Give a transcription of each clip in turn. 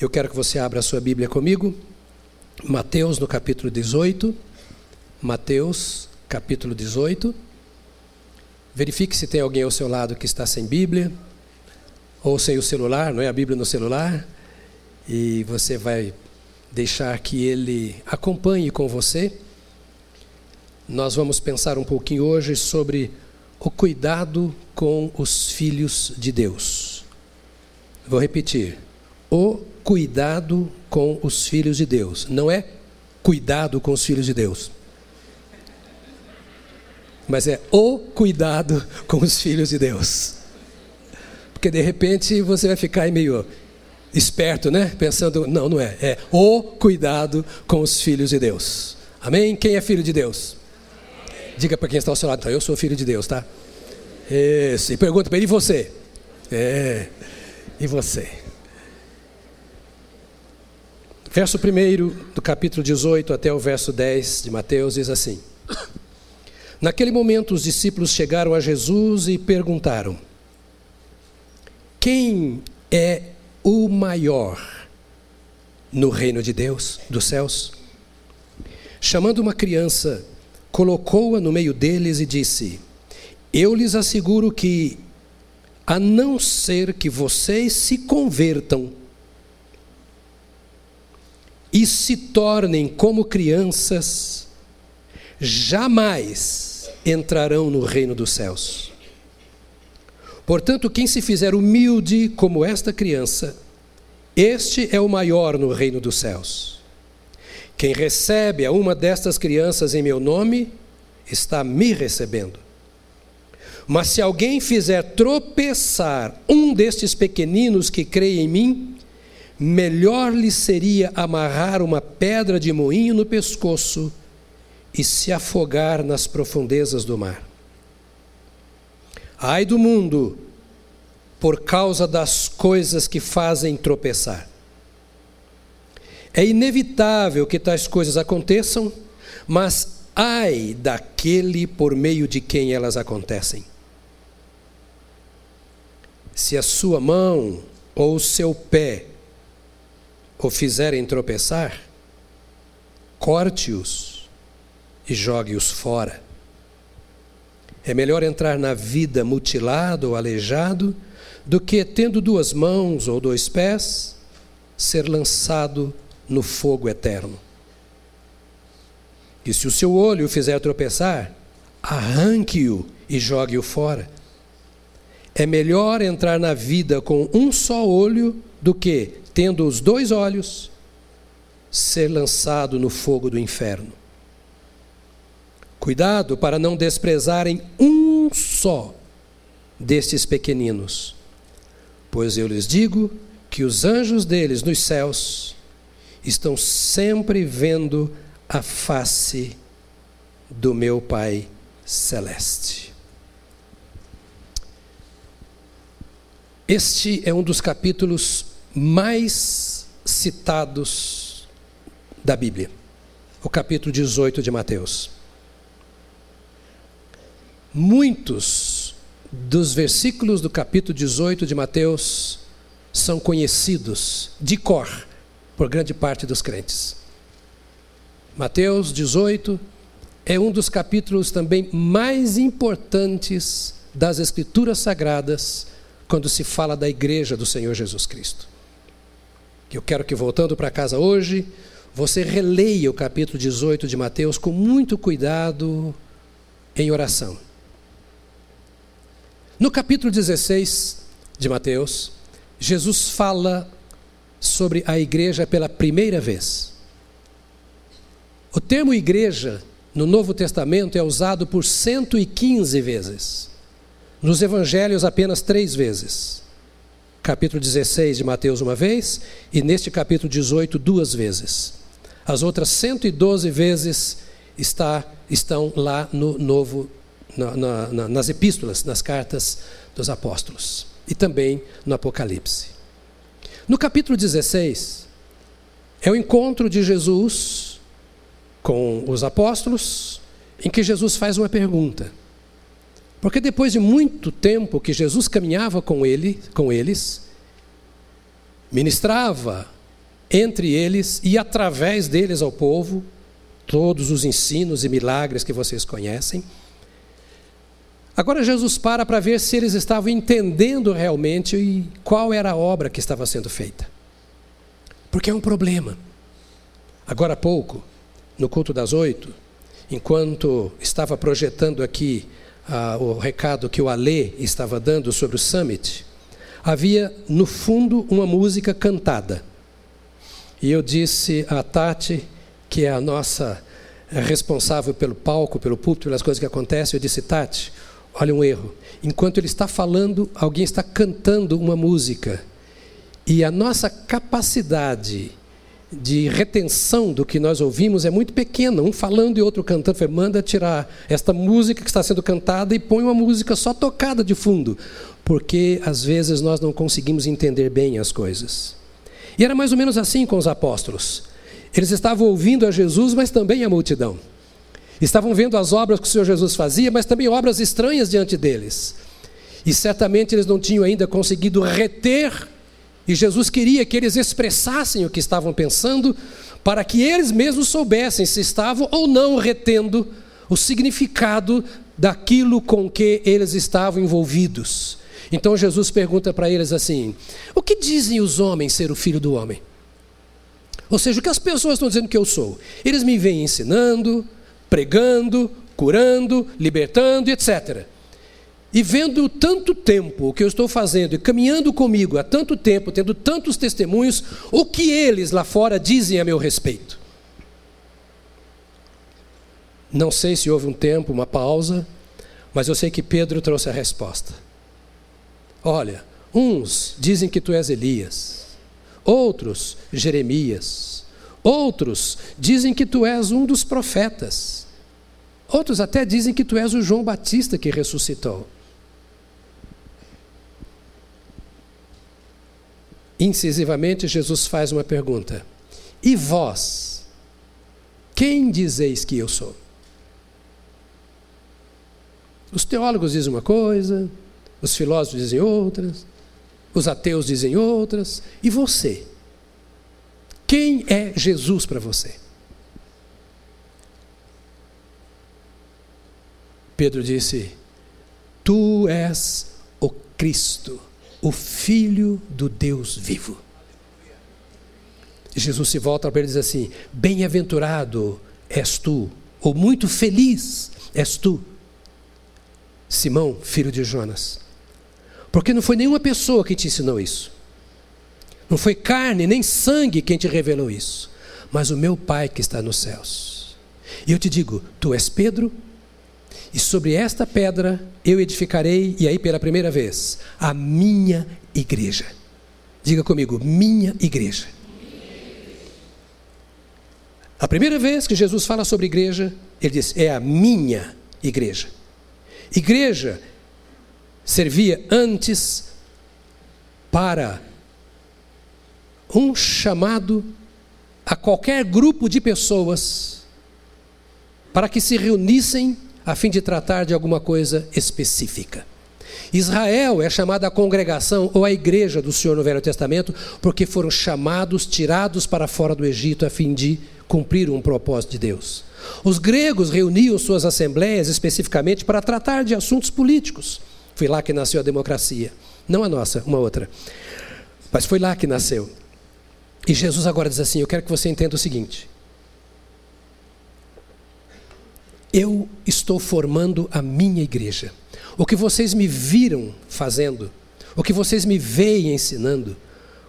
Eu quero que você abra a sua Bíblia comigo. Mateus no capítulo 18. Mateus, capítulo 18. Verifique se tem alguém ao seu lado que está sem Bíblia ou sem o celular, não é a Bíblia no celular, e você vai deixar que ele acompanhe com você. Nós vamos pensar um pouquinho hoje sobre o cuidado com os filhos de Deus. Vou repetir: o cuidado com os filhos de Deus. Não é cuidado com os filhos de Deus. Mas é o cuidado com os filhos de Deus. Porque de repente você vai ficar meio esperto, né? Pensando, não, não é. É o cuidado com os filhos de Deus. Amém? Quem é filho de Deus? Diga para quem está ao seu lado, então, eu sou filho de Deus, tá? Isso. E pergunta para ele, e você? É. E você? Verso 1 do capítulo 18 até o verso 10 de Mateus diz assim: Naquele momento os discípulos chegaram a Jesus e perguntaram: Quem é o maior no reino de Deus, dos céus? Chamando uma criança, colocou-a no meio deles e disse: Eu lhes asseguro que, a não ser que vocês se convertam, e se tornem como crianças, jamais entrarão no reino dos céus. Portanto, quem se fizer humilde como esta criança, este é o maior no reino dos céus. Quem recebe a uma destas crianças em meu nome, está me recebendo. Mas se alguém fizer tropeçar um destes pequeninos que creem em mim, melhor lhe seria amarrar uma pedra de moinho no pescoço e se afogar nas profundezas do mar. Ai do mundo, por causa das coisas que fazem tropeçar. É inevitável que tais coisas aconteçam, mas ai daquele por meio de quem elas acontecem. Se a sua mão ou o seu pé o fizerem tropeçar, corte-os e jogue-os fora. É melhor entrar na vida mutilado ou aleijado do que, tendo duas mãos ou dois pés, ser lançado no fogo eterno. E se o seu olho o fizer tropeçar, arranque-o e jogue-o fora. É melhor entrar na vida com um só olho do que, tendo os dois olhos, ser lançado no fogo do inferno. Cuidado para não desprezarem um só destes pequeninos, pois eu lhes digo que os anjos deles nos céus estão sempre vendo a face do meu Pai celeste. Este é um dos capítulos mais citados da Bíblia, o capítulo 18 de Mateus. Muitos dos versículos do capítulo 18 de Mateus são conhecidos de cor por grande parte dos crentes. Mateus 18 é um dos capítulos também mais importantes das Escrituras Sagradas quando se fala da igreja do Senhor Jesus Cristo. Eu quero que, voltando para casa hoje, você releia o capítulo 18 de Mateus com muito cuidado em oração. No capítulo 16 de Mateus, Jesus fala sobre a igreja pela primeira vez. O termo igreja no Novo Testamento é usado por 115 vezes. Nos evangelhos, apenas três vezes capítulo 16 de Mateus uma vez e neste capítulo 18 duas vezes. As outras 112 vezes está, estão lá no novo, na, na, nas epístolas, nas cartas dos apóstolos e também no Apocalipse. No capítulo 16 é o encontro de Jesus com os apóstolos, em que Jesus faz uma pergunta. Porque depois de muito tempo que Jesus caminhava com ele, com eles, ministrava entre eles e através deles ao povo, todos os ensinos e milagres que vocês conhecem. Agora Jesus para para ver se eles estavam entendendo realmente qual era a obra que estava sendo feita. Porque é um problema. Agora há pouco, no culto das oito, enquanto estava projetando aqui o recado que o Alê estava dando sobre o Summit, havia no fundo uma música cantada. E eu disse a Tati, que é a nossa responsável pelo palco, pelo púlpito, pelas coisas que acontecem, eu disse, Tati, olha um erro. Enquanto ele está falando, alguém está cantando uma música. E a nossa capacidade de retenção do que nós ouvimos é muito pequena. Um falando e outro cantando. Falei, manda tirar esta música que está sendo cantada e põe uma música só tocada de fundo. Porque às vezes nós não conseguimos entender bem as coisas. E era mais ou menos assim com os apóstolos. Eles estavam ouvindo a Jesus, mas também a multidão. Estavam vendo as obras que o Senhor Jesus fazia, mas também obras estranhas diante deles. E certamente eles não tinham ainda conseguido reter e Jesus queria que eles expressassem o que estavam pensando, para que eles mesmos soubessem se estavam ou não retendo o significado daquilo com que eles estavam envolvidos. Então Jesus pergunta para eles assim: O que dizem os homens ser o filho do homem? Ou seja, o que as pessoas estão dizendo que eu sou? Eles me vêm ensinando, pregando, curando, libertando, etc. E vendo tanto tempo o que eu estou fazendo e caminhando comigo há tanto tempo, tendo tantos testemunhos, o que eles lá fora dizem a meu respeito? Não sei se houve um tempo, uma pausa, mas eu sei que Pedro trouxe a resposta. Olha, uns dizem que tu és Elias, outros Jeremias, outros dizem que tu és um dos profetas, outros até dizem que tu és o João Batista que ressuscitou. Incisivamente, Jesus faz uma pergunta: E vós? Quem dizeis que eu sou? Os teólogos dizem uma coisa, os filósofos dizem outras, os ateus dizem outras, e você? Quem é Jesus para você? Pedro disse: Tu és o Cristo o Filho do Deus vivo. Jesus se volta para ele e diz assim: Bem-aventurado és tu, ou muito feliz és tu, Simão, filho de Jonas. Porque não foi nenhuma pessoa que te ensinou isso. Não foi carne nem sangue quem te revelou isso, mas o meu Pai que está nos céus. E eu te digo: tu és Pedro, e sobre esta pedra eu edificarei, e aí pela primeira vez, a minha igreja. Diga comigo, minha igreja. A primeira vez que Jesus fala sobre igreja, ele diz: é a minha igreja. Igreja servia antes para um chamado a qualquer grupo de pessoas para que se reunissem a fim de tratar de alguma coisa específica. Israel é chamada a congregação ou a igreja do Senhor no Velho Testamento porque foram chamados, tirados para fora do Egito a fim de cumprir um propósito de Deus. Os gregos reuniam suas assembleias especificamente para tratar de assuntos políticos. Foi lá que nasceu a democracia. Não a nossa, uma outra. Mas foi lá que nasceu. E Jesus agora diz assim: Eu quero que você entenda o seguinte: Eu estou formando a minha igreja. O que vocês me viram fazendo, o que vocês me veem ensinando,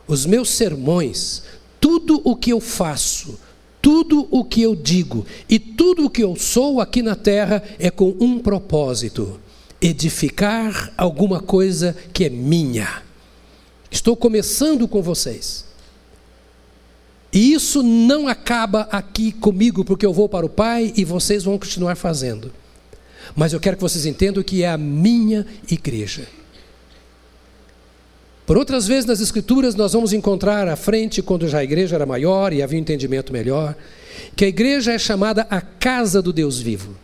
os meus sermões, tudo o que eu faço, tudo o que eu digo e tudo o que eu sou aqui na terra é com um propósito: edificar alguma coisa que é minha. Estou começando com vocês. E isso não acaba aqui comigo, porque eu vou para o Pai e vocês vão continuar fazendo. Mas eu quero que vocês entendam que é a minha igreja. Por outras vezes nas Escrituras nós vamos encontrar à frente, quando já a igreja era maior e havia um entendimento melhor, que a igreja é chamada a casa do Deus vivo.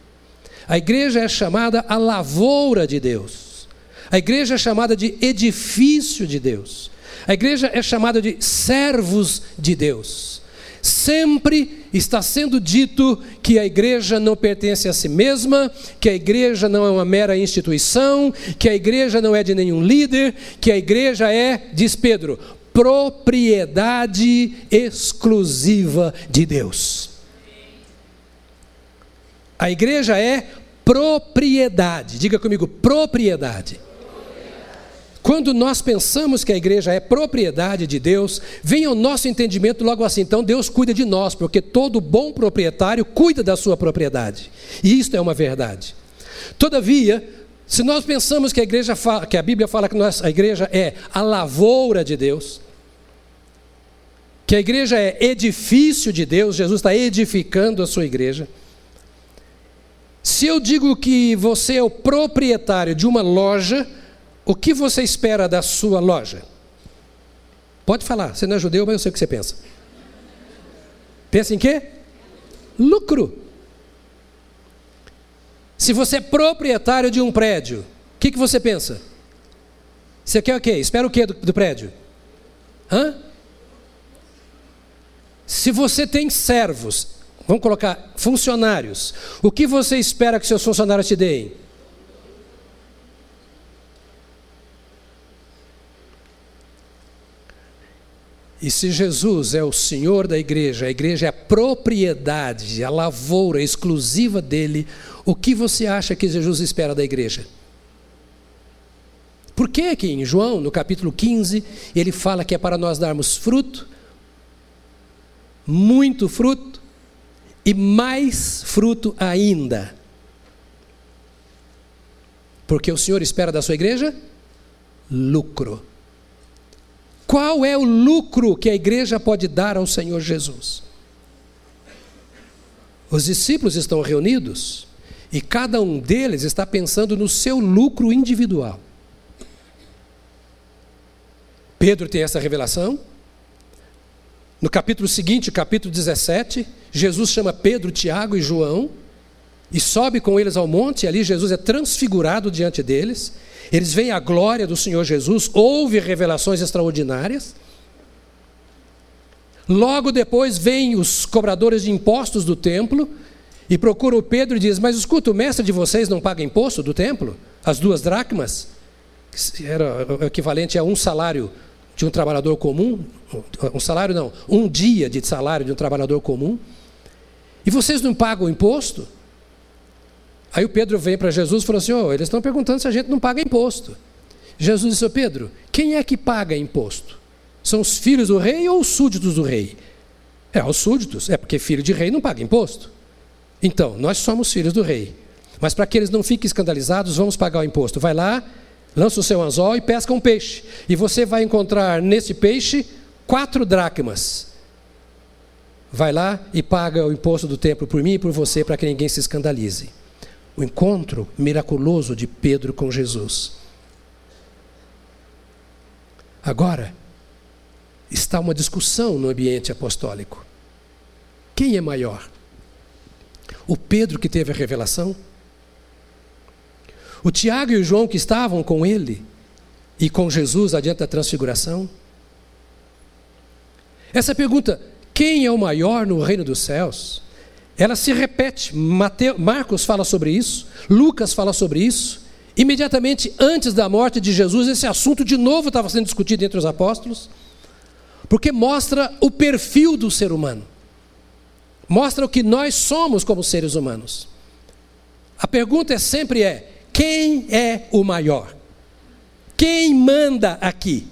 A igreja é chamada a lavoura de Deus. A igreja é chamada de edifício de Deus. A igreja é chamada de servos de Deus. Sempre está sendo dito que a igreja não pertence a si mesma, que a igreja não é uma mera instituição, que a igreja não é de nenhum líder, que a igreja é, diz Pedro, propriedade exclusiva de Deus. A igreja é propriedade, diga comigo, propriedade. Quando nós pensamos que a igreja é propriedade de Deus, vem ao nosso entendimento logo assim: então Deus cuida de nós, porque todo bom proprietário cuida da sua propriedade. E isto é uma verdade. Todavia, se nós pensamos que a igreja fala, que a Bíblia fala que nós, a igreja é a lavoura de Deus, que a igreja é edifício de Deus, Jesus está edificando a sua igreja. Se eu digo que você é o proprietário de uma loja, o que você espera da sua loja? Pode falar, você não é judeu, mas eu sei o que você pensa. Pensa em quê? Lucro. Se você é proprietário de um prédio, o que, que você pensa? Você quer o quê? Espera o quê do, do prédio? Hã? Se você tem servos, vamos colocar funcionários, o que você espera que seus funcionários te deem? E se Jesus é o Senhor da igreja, a igreja é a propriedade, a lavoura exclusiva dele, o que você acha que Jesus espera da igreja? Por que que em João, no capítulo 15, ele fala que é para nós darmos fruto, muito fruto e mais fruto ainda? Porque o Senhor espera da sua igreja lucro. Qual é o lucro que a igreja pode dar ao Senhor Jesus? Os discípulos estão reunidos e cada um deles está pensando no seu lucro individual. Pedro tem essa revelação. No capítulo seguinte, capítulo 17, Jesus chama Pedro, Tiago e João e sobe com eles ao monte, e ali Jesus é transfigurado diante deles. Eles veem a glória do Senhor Jesus, houve revelações extraordinárias. Logo depois vêm os cobradores de impostos do templo e procuram Pedro e diz: Mas escuta, o mestre de vocês não paga imposto do templo? As duas dracmas? Era o equivalente a um salário de um trabalhador comum. Um salário não, um dia de salário de um trabalhador comum. E vocês não pagam imposto? Aí o Pedro vem para Jesus e falou assim: oh, eles estão perguntando se a gente não paga imposto. Jesus disse: oh, Pedro, quem é que paga imposto? São os filhos do rei ou os súditos do rei? É, os súditos. É porque filho de rei não paga imposto. Então, nós somos filhos do rei. Mas para que eles não fiquem escandalizados, vamos pagar o imposto. Vai lá, lança o seu anzol e pesca um peixe. E você vai encontrar nesse peixe quatro dracmas. Vai lá e paga o imposto do templo por mim e por você, para que ninguém se escandalize o encontro miraculoso de Pedro com Jesus. Agora, está uma discussão no ambiente apostólico. Quem é maior? O Pedro que teve a revelação? O Tiago e o João que estavam com ele e com Jesus adiante da transfiguração? Essa pergunta, quem é o maior no reino dos céus? Ela se repete. Marcos fala sobre isso, Lucas fala sobre isso. Imediatamente antes da morte de Jesus, esse assunto de novo estava sendo discutido entre os apóstolos, porque mostra o perfil do ser humano, mostra o que nós somos como seres humanos. A pergunta é sempre é: quem é o maior? Quem manda aqui?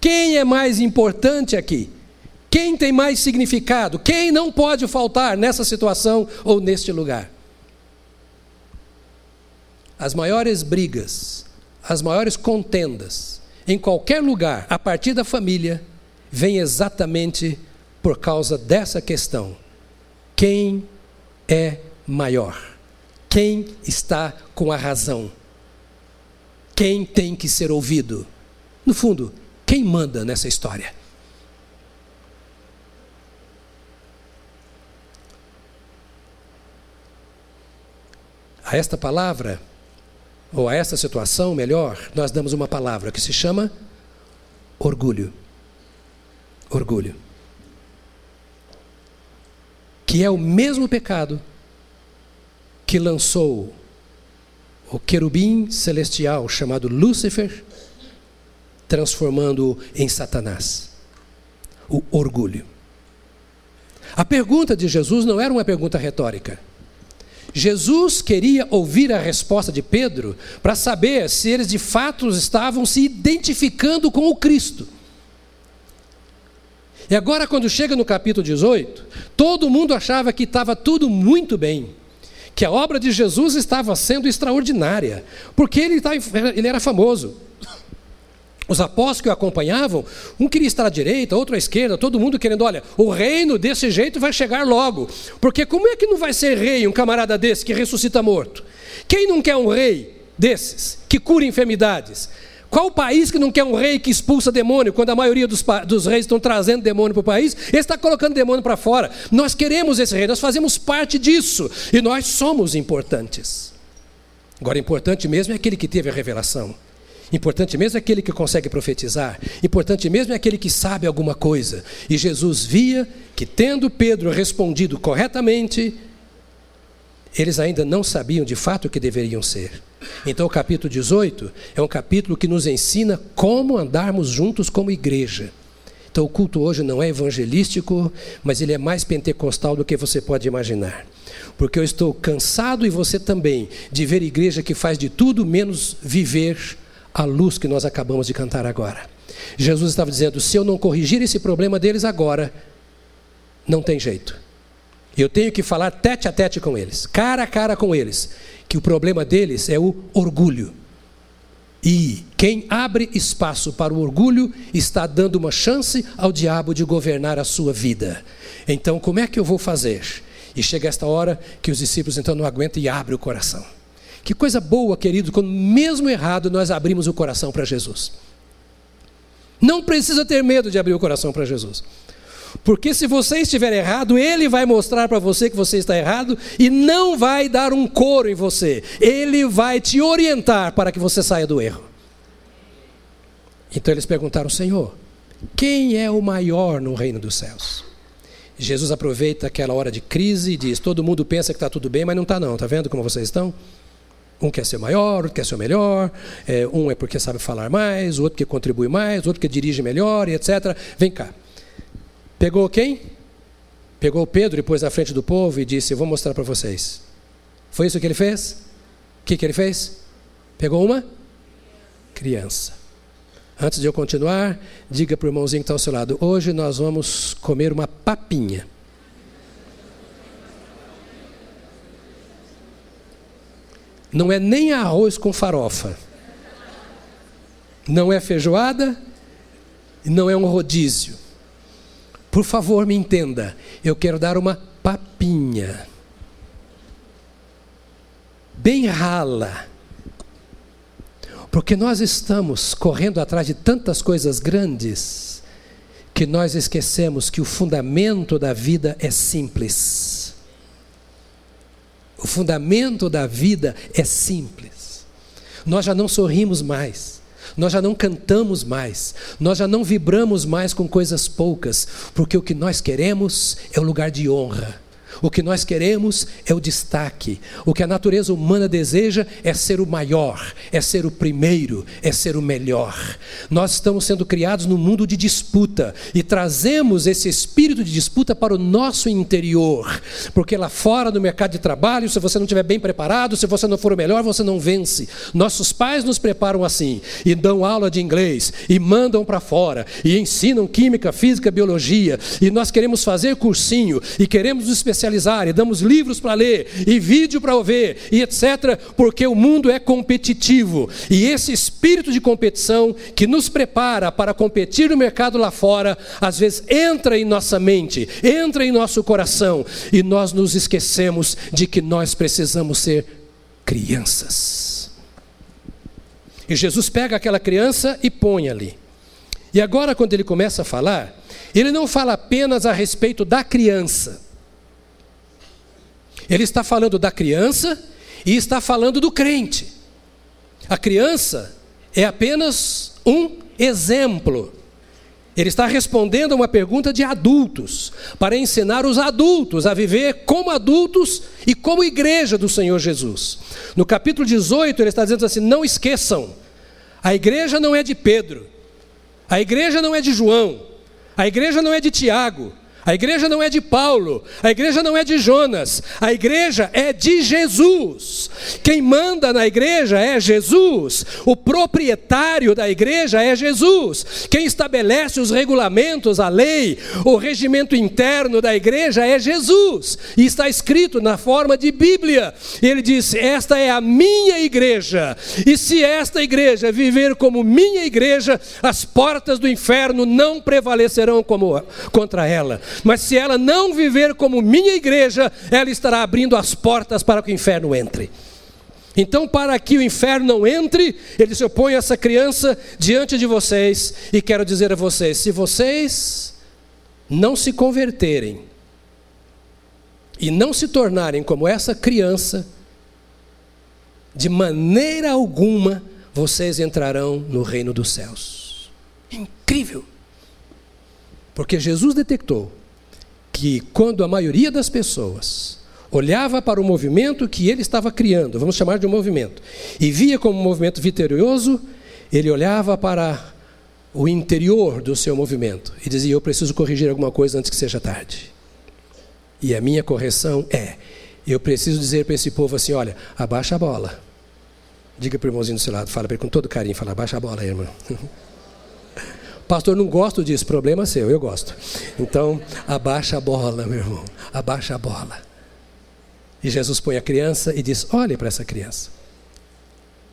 Quem é mais importante aqui? Quem tem mais significado? Quem não pode faltar nessa situação ou neste lugar? As maiores brigas, as maiores contendas, em qualquer lugar, a partir da família, vem exatamente por causa dessa questão: quem é maior? Quem está com a razão? Quem tem que ser ouvido? No fundo, quem manda nessa história? A esta palavra, ou a esta situação, melhor, nós damos uma palavra que se chama orgulho. Orgulho. Que é o mesmo pecado que lançou o querubim celestial chamado Lúcifer, transformando-o em Satanás. O orgulho. A pergunta de Jesus não era uma pergunta retórica. Jesus queria ouvir a resposta de Pedro para saber se eles de fato estavam se identificando com o Cristo. E agora, quando chega no capítulo 18, todo mundo achava que estava tudo muito bem, que a obra de Jesus estava sendo extraordinária, porque ele, ele era famoso. Os apóstolos que o acompanhavam, um queria estar à direita, outro à esquerda, todo mundo querendo, olha, o reino desse jeito vai chegar logo. Porque como é que não vai ser rei um camarada desse que ressuscita morto? Quem não quer um rei desses, que cura enfermidades? Qual país que não quer um rei que expulsa demônio, quando a maioria dos, dos reis estão trazendo demônio para o país? Ele está colocando demônio para fora. Nós queremos esse rei, nós fazemos parte disso. E nós somos importantes. Agora, importante mesmo é aquele que teve a revelação. Importante mesmo é aquele que consegue profetizar. Importante mesmo é aquele que sabe alguma coisa. E Jesus via que, tendo Pedro respondido corretamente, eles ainda não sabiam de fato o que deveriam ser. Então, o capítulo 18 é um capítulo que nos ensina como andarmos juntos como igreja. Então, o culto hoje não é evangelístico, mas ele é mais pentecostal do que você pode imaginar. Porque eu estou cansado, e você também, de ver igreja que faz de tudo menos viver a luz que nós acabamos de cantar agora. Jesus estava dizendo: se eu não corrigir esse problema deles agora, não tem jeito. Eu tenho que falar tete a tete com eles, cara a cara com eles, que o problema deles é o orgulho. E quem abre espaço para o orgulho está dando uma chance ao diabo de governar a sua vida. Então, como é que eu vou fazer? E chega esta hora que os discípulos então não aguentam e abrem o coração. Que coisa boa, querido, quando mesmo errado nós abrimos o coração para Jesus. Não precisa ter medo de abrir o coração para Jesus. Porque se você estiver errado, ele vai mostrar para você que você está errado e não vai dar um coro em você. Ele vai te orientar para que você saia do erro. Então eles perguntaram: Senhor, quem é o maior no reino dos céus? Jesus aproveita aquela hora de crise e diz: Todo mundo pensa que está tudo bem, mas não está, não. Está vendo como vocês estão? Um quer ser maior, outro quer ser o melhor, é, um é porque sabe falar mais, outro que contribui mais, outro que dirige melhor, etc. Vem cá. Pegou quem? Pegou Pedro e pôs à frente do povo e disse: vou mostrar para vocês. Foi isso que ele fez? O que, que ele fez? Pegou uma criança. Antes de eu continuar, diga para o irmãozinho que está ao seu lado: Hoje nós vamos comer uma papinha. Não é nem arroz com farofa. Não é feijoada não é um rodízio. Por favor, me entenda. Eu quero dar uma papinha. Bem rala. Porque nós estamos correndo atrás de tantas coisas grandes que nós esquecemos que o fundamento da vida é simples. O fundamento da vida é simples. Nós já não sorrimos mais. Nós já não cantamos mais, nós já não vibramos mais com coisas poucas, porque o que nós queremos é o lugar de honra, o que nós queremos é o destaque. O que a natureza humana deseja é ser o maior, é ser o primeiro, é ser o melhor. Nós estamos sendo criados num mundo de disputa e trazemos esse espírito de disputa para o nosso interior, porque lá fora no mercado de trabalho, se você não estiver bem preparado, se você não for o melhor, você não vence. Nossos pais nos preparam assim e dão aula de inglês e mandam para fora e ensinam química, física, biologia e nós queremos fazer cursinho e queremos nos especializar e damos livros para ler, e vídeo para ver, e etc., porque o mundo é competitivo. E esse espírito de competição que nos prepara para competir no mercado lá fora, às vezes entra em nossa mente, entra em nosso coração, e nós nos esquecemos de que nós precisamos ser crianças. E Jesus pega aquela criança e põe ali. E agora, quando ele começa a falar, ele não fala apenas a respeito da criança, ele está falando da criança e está falando do crente. A criança é apenas um exemplo. Ele está respondendo a uma pergunta de adultos, para ensinar os adultos a viver como adultos e como igreja do Senhor Jesus. No capítulo 18, ele está dizendo assim: não esqueçam, a igreja não é de Pedro, a igreja não é de João, a igreja não é de Tiago, a igreja não é de Paulo, a igreja não é de Jonas, a igreja é de Jesus. Quem manda na igreja é Jesus, o proprietário da igreja é Jesus. Quem estabelece os regulamentos, a lei, o regimento interno da igreja é Jesus. E está escrito na forma de Bíblia. Ele diz: Esta é a minha igreja, e se esta igreja viver como minha igreja, as portas do inferno não prevalecerão como, contra ela. Mas se ela não viver como minha igreja, ela estará abrindo as portas para que o inferno entre. Então, para que o inferno não entre, ele se opõe a essa criança diante de vocês, e quero dizer a vocês: se vocês não se converterem e não se tornarem como essa criança, de maneira alguma vocês entrarão no reino dos céus. Incrível! Porque Jesus detectou que quando a maioria das pessoas olhava para o movimento que ele estava criando, vamos chamar de um movimento, e via como um movimento vitorioso, ele olhava para o interior do seu movimento e dizia: Eu preciso corrigir alguma coisa antes que seja tarde. E a minha correção é: eu preciso dizer para esse povo assim: olha, abaixa a bola. Diga para o irmãozinho do seu lado, fala para ele com todo carinho, fala, abaixa a bola irmão. Pastor, não gosto disso, problema seu, eu gosto. Então, abaixa a bola, meu irmão, abaixa a bola. E Jesus põe a criança e diz: olhe para essa criança.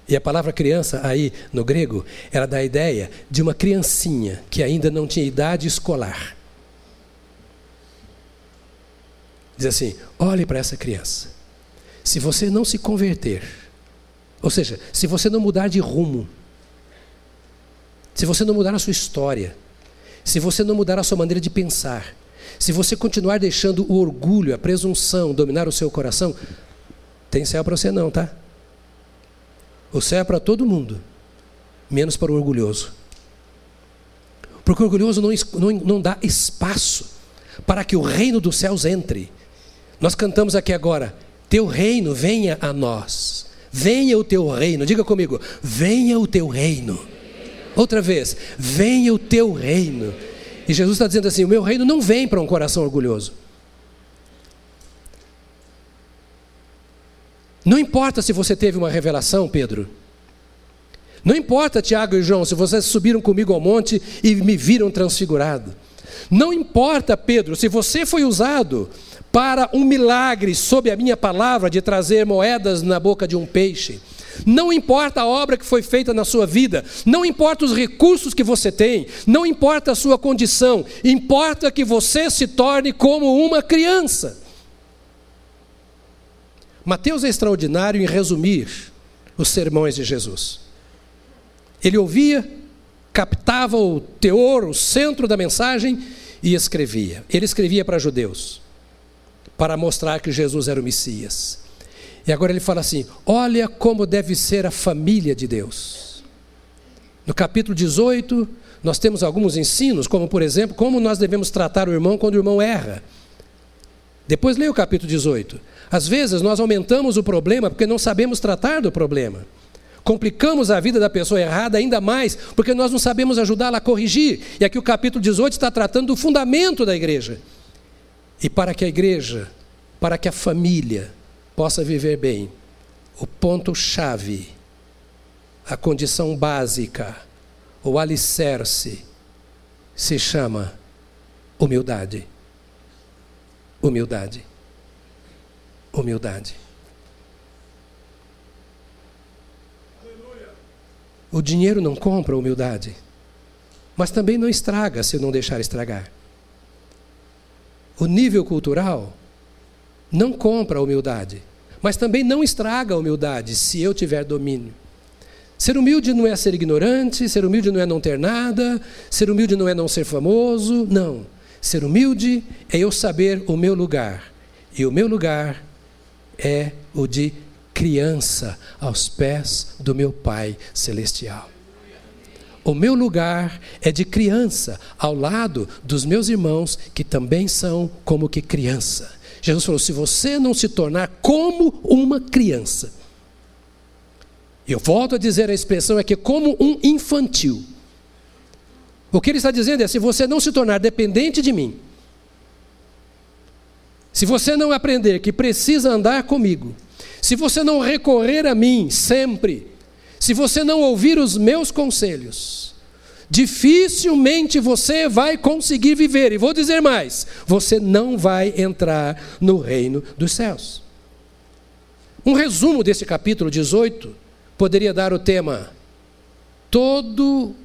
E a palavra criança, aí no grego, ela dá a ideia de uma criancinha que ainda não tinha idade escolar. Diz assim: olhe para essa criança. Se você não se converter, ou seja, se você não mudar de rumo, se você não mudar a sua história, se você não mudar a sua maneira de pensar, se você continuar deixando o orgulho, a presunção dominar o seu coração, tem céu para você não, tá? O céu é para todo mundo, menos para o orgulhoso. Porque o orgulhoso não, não, não dá espaço para que o reino dos céus entre. Nós cantamos aqui agora: Teu reino venha a nós. Venha o teu reino. Diga comigo: Venha o teu reino. Outra vez, venha o teu reino. E Jesus está dizendo assim: o meu reino não vem para um coração orgulhoso. Não importa se você teve uma revelação, Pedro. Não importa, Tiago e João, se vocês subiram comigo ao monte e me viram transfigurado. Não importa, Pedro, se você foi usado para um milagre sob a minha palavra de trazer moedas na boca de um peixe. Não importa a obra que foi feita na sua vida, não importa os recursos que você tem, não importa a sua condição, importa que você se torne como uma criança. Mateus é extraordinário em resumir os sermões de Jesus. Ele ouvia, captava o teor, o centro da mensagem e escrevia. Ele escrevia para judeus, para mostrar que Jesus era o Messias. E agora ele fala assim: olha como deve ser a família de Deus. No capítulo 18, nós temos alguns ensinos, como por exemplo, como nós devemos tratar o irmão quando o irmão erra. Depois leia o capítulo 18. Às vezes nós aumentamos o problema porque não sabemos tratar do problema. Complicamos a vida da pessoa errada ainda mais porque nós não sabemos ajudá-la a corrigir. E aqui o capítulo 18 está tratando do fundamento da igreja. E para que a igreja, para que a família, possa viver bem, o ponto-chave, a condição básica, o alicerce, se chama humildade. Humildade. Humildade. O dinheiro não compra humildade, mas também não estraga se não deixar estragar. O nível cultural não compra a humildade, mas também não estraga a humildade se eu tiver domínio. Ser humilde não é ser ignorante, ser humilde não é não ter nada, ser humilde não é não ser famoso, não. Ser humilde é eu saber o meu lugar, e o meu lugar é o de criança aos pés do meu Pai celestial. o meu lugar é de criança, ao lado dos meus irmãos que também são como que criança. Jesus falou: se você não se tornar como uma criança, eu volto a dizer a expressão é que como um infantil. O que ele está dizendo é: se você não se tornar dependente de mim, se você não aprender que precisa andar comigo, se você não recorrer a mim sempre, se você não ouvir os meus conselhos, dificilmente você vai conseguir viver. E vou dizer mais: você não vai entrar no reino dos céus. Um resumo desse capítulo 18 poderia dar o tema: Todo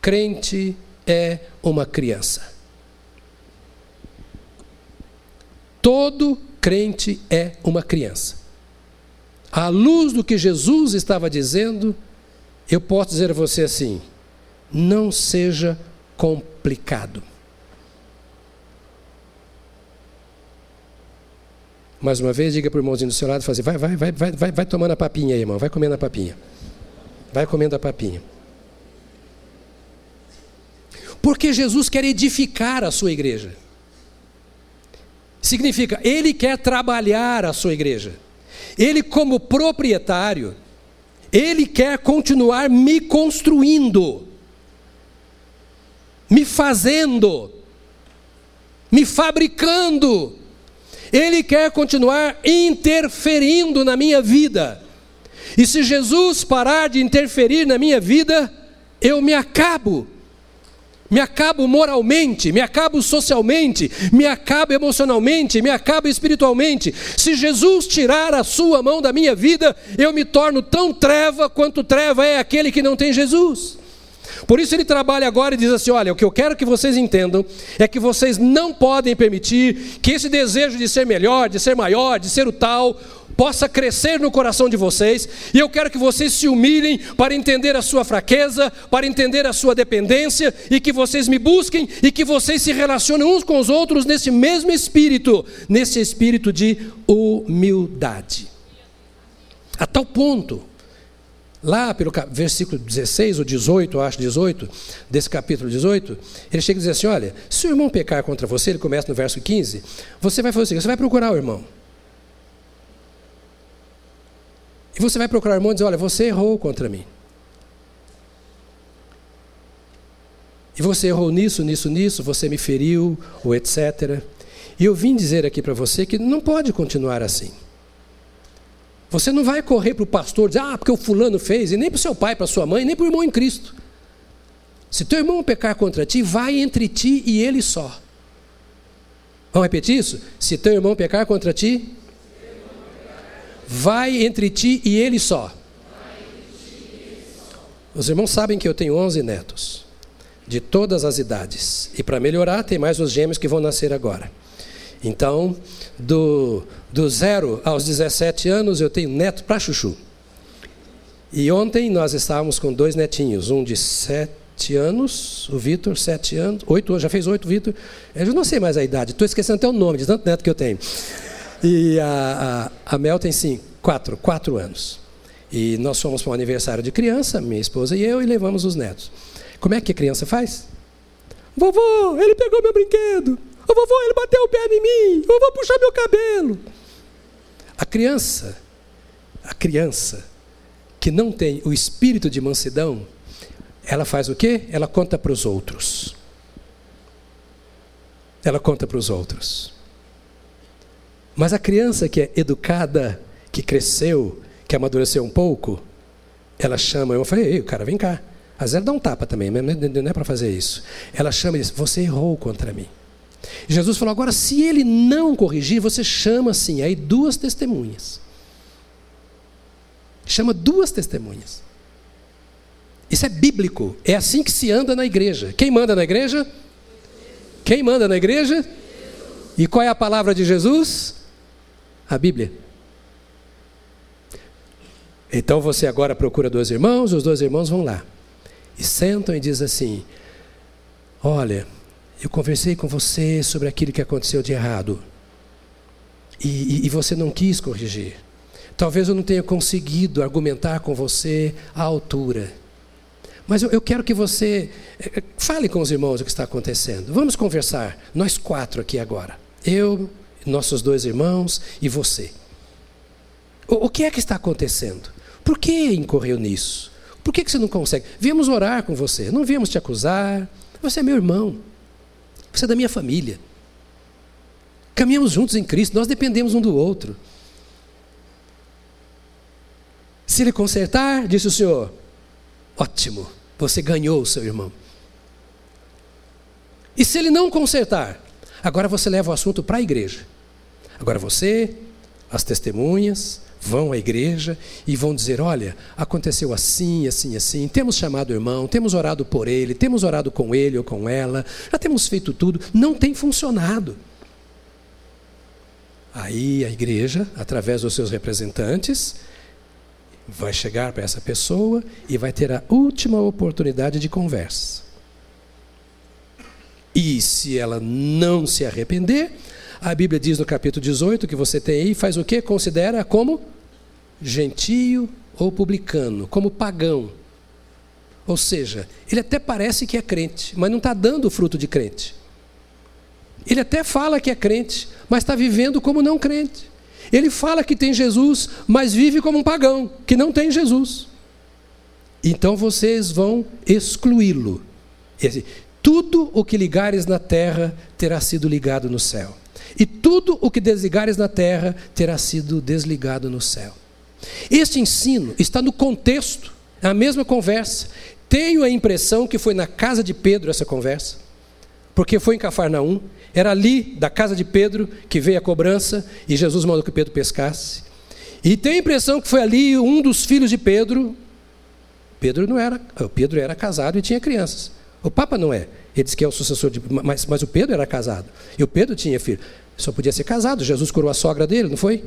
crente é uma criança. Todo crente é uma criança. À luz do que Jesus estava dizendo, eu posso dizer a você assim: não seja complicado. Mais uma vez, diga para o irmãozinho do seu lado, fazer, vai, vai, vai, vai, vai, vai tomando a papinha aí, irmão, vai comendo a papinha. Vai comendo a papinha. Porque Jesus quer edificar a sua igreja. Significa, ele quer trabalhar a sua igreja. Ele, como proprietário, ele quer continuar me construindo, me fazendo, me fabricando. Ele quer continuar interferindo na minha vida. E se Jesus parar de interferir na minha vida, eu me acabo me acabo moralmente, me acabo socialmente, me acabo emocionalmente, me acabo espiritualmente. Se Jesus tirar a sua mão da minha vida, eu me torno tão treva quanto treva é aquele que não tem Jesus. Por isso ele trabalha agora e diz assim: olha, o que eu quero que vocês entendam é que vocês não podem permitir que esse desejo de ser melhor, de ser maior, de ser o tal, possa crescer no coração de vocês, e eu quero que vocês se humilhem para entender a sua fraqueza, para entender a sua dependência, e que vocês me busquem e que vocês se relacionem uns com os outros nesse mesmo espírito, nesse espírito de humildade. A tal ponto, lá pelo versículo 16 ou 18, eu acho 18, desse capítulo 18, ele chega e diz assim: Olha, se o irmão pecar contra você, ele começa no verso 15, você vai fazer o seguinte: você vai procurar o irmão. E você vai procurar o irmão e dizer: Olha, você errou contra mim. E você errou nisso, nisso, nisso, você me feriu, ou etc. E eu vim dizer aqui para você que não pode continuar assim. Você não vai correr para o pastor dizer, ah, porque o fulano fez, e nem para o seu pai, para sua mãe, nem para o irmão em Cristo. Se teu irmão pecar contra ti, vai entre ti e ele só. Vamos repetir isso? Se teu irmão pecar contra ti, vai entre ti e ele só. Os irmãos sabem que eu tenho 11 netos, de todas as idades. E para melhorar, tem mais os gêmeos que vão nascer agora. Então, do, do zero aos 17 anos, eu tenho neto para chuchu. E ontem nós estávamos com dois netinhos, um de sete anos, o Vitor, sete anos, oito anos, já fez oito, Vitor. Eu não sei mais a idade, estou esquecendo até o nome de tanto neto que eu tenho. E a, a, a Mel tem sim, quatro, quatro anos. E nós fomos para um aniversário de criança, minha esposa e eu, e levamos os netos. Como é que a criança faz? Vovô, ele pegou meu brinquedo. Ô, vovô, ele bateu o pé em mim. Vovô, puxar meu cabelo. A criança, a criança que não tem o espírito de mansidão, ela faz o quê? Ela conta para os outros. Ela conta para os outros. Mas a criança que é educada, que cresceu, que amadureceu um pouco, ela chama, eu falei, ei, cara, vem cá. Às vezes ela dá um tapa também, mas não é para fazer isso. Ela chama e diz, você errou contra mim. Jesus falou, agora se ele não corrigir, você chama assim, aí duas testemunhas. Chama duas testemunhas. Isso é bíblico, é assim que se anda na igreja. Quem manda na igreja? Quem manda na igreja? E qual é a palavra de Jesus? a Bíblia. Então você agora procura dois irmãos, os dois irmãos vão lá e sentam e dizem assim: Olha, eu conversei com você sobre aquilo que aconteceu de errado e, e, e você não quis corrigir. Talvez eu não tenha conseguido argumentar com você à altura, Mas eu, eu quero que você eh, fale com os irmãos o que está acontecendo. Vamos conversar, nós quatro aqui agora. Eu, nossos dois irmãos e você. O, o que é que está acontecendo? Por que incorreu nisso? Por que, que você não consegue? Viemos orar com você, não viemos te acusar. Você é meu irmão, você é da minha família. Caminhamos juntos em Cristo, nós dependemos um do outro. Se ele consertar, disse o Senhor, ótimo, você ganhou o seu irmão. E se ele não consertar, agora você leva o assunto para a igreja. Agora você, as testemunhas, vão à igreja e vão dizer: olha, aconteceu assim, assim, assim. Temos chamado o irmão, temos orado por ele, temos orado com ele ou com ela, já temos feito tudo, não tem funcionado. Aí a igreja, através dos seus representantes, vai chegar para essa pessoa e vai ter a última oportunidade de conversa. E se ela não se arrepender, a Bíblia diz no capítulo 18 que você tem aí, faz o que? Considera como gentio ou publicano, como pagão. Ou seja, ele até parece que é crente, mas não está dando o fruto de crente. Ele até fala que é crente, mas está vivendo como não crente. Ele fala que tem Jesus, mas vive como um pagão, que não tem Jesus. Então vocês vão excluí-lo. Tudo o que ligares na terra terá sido ligado no céu. E tudo o que desligares na terra terá sido desligado no céu. Este ensino está no contexto, é a mesma conversa. Tenho a impressão que foi na casa de Pedro essa conversa, porque foi em Cafarnaum, era ali da casa de Pedro que veio a cobrança e Jesus mandou que Pedro pescasse. E tenho a impressão que foi ali um dos filhos de Pedro. Pedro não era, Pedro era casado e tinha crianças. O Papa não é. Ele disse que é o sucessor de. Mas, mas o Pedro era casado. E o Pedro tinha filho. Só podia ser casado. Jesus curou a sogra dele, não foi?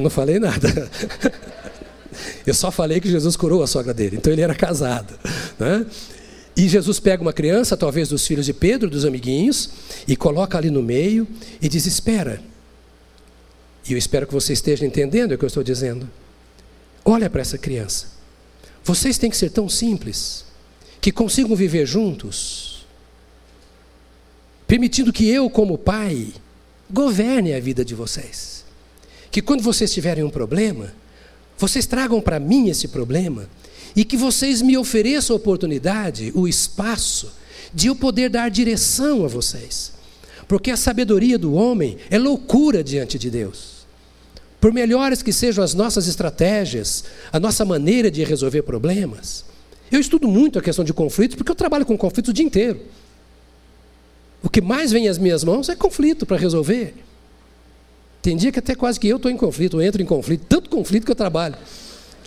Eu não falei nada. Eu só falei que Jesus curou a sogra dele, então ele era casado. Né? E Jesus pega uma criança, talvez dos filhos de Pedro, dos amiguinhos, e coloca ali no meio e diz: Espera. E eu espero que você esteja entendendo o que eu estou dizendo. Olha para essa criança. Vocês têm que ser tão simples que consigam viver juntos, permitindo que eu, como pai, governe a vida de vocês. Que quando vocês tiverem um problema, vocês tragam para mim esse problema e que vocês me ofereçam a oportunidade, o espaço, de eu poder dar direção a vocês. Porque a sabedoria do homem é loucura diante de Deus. Por melhores que sejam as nossas estratégias, a nossa maneira de resolver problemas. Eu estudo muito a questão de conflitos, porque eu trabalho com conflitos o dia inteiro. O que mais vem às minhas mãos é conflito para resolver. Tem dia que até quase que eu estou em conflito, eu entro em conflito, tanto conflito que eu trabalho.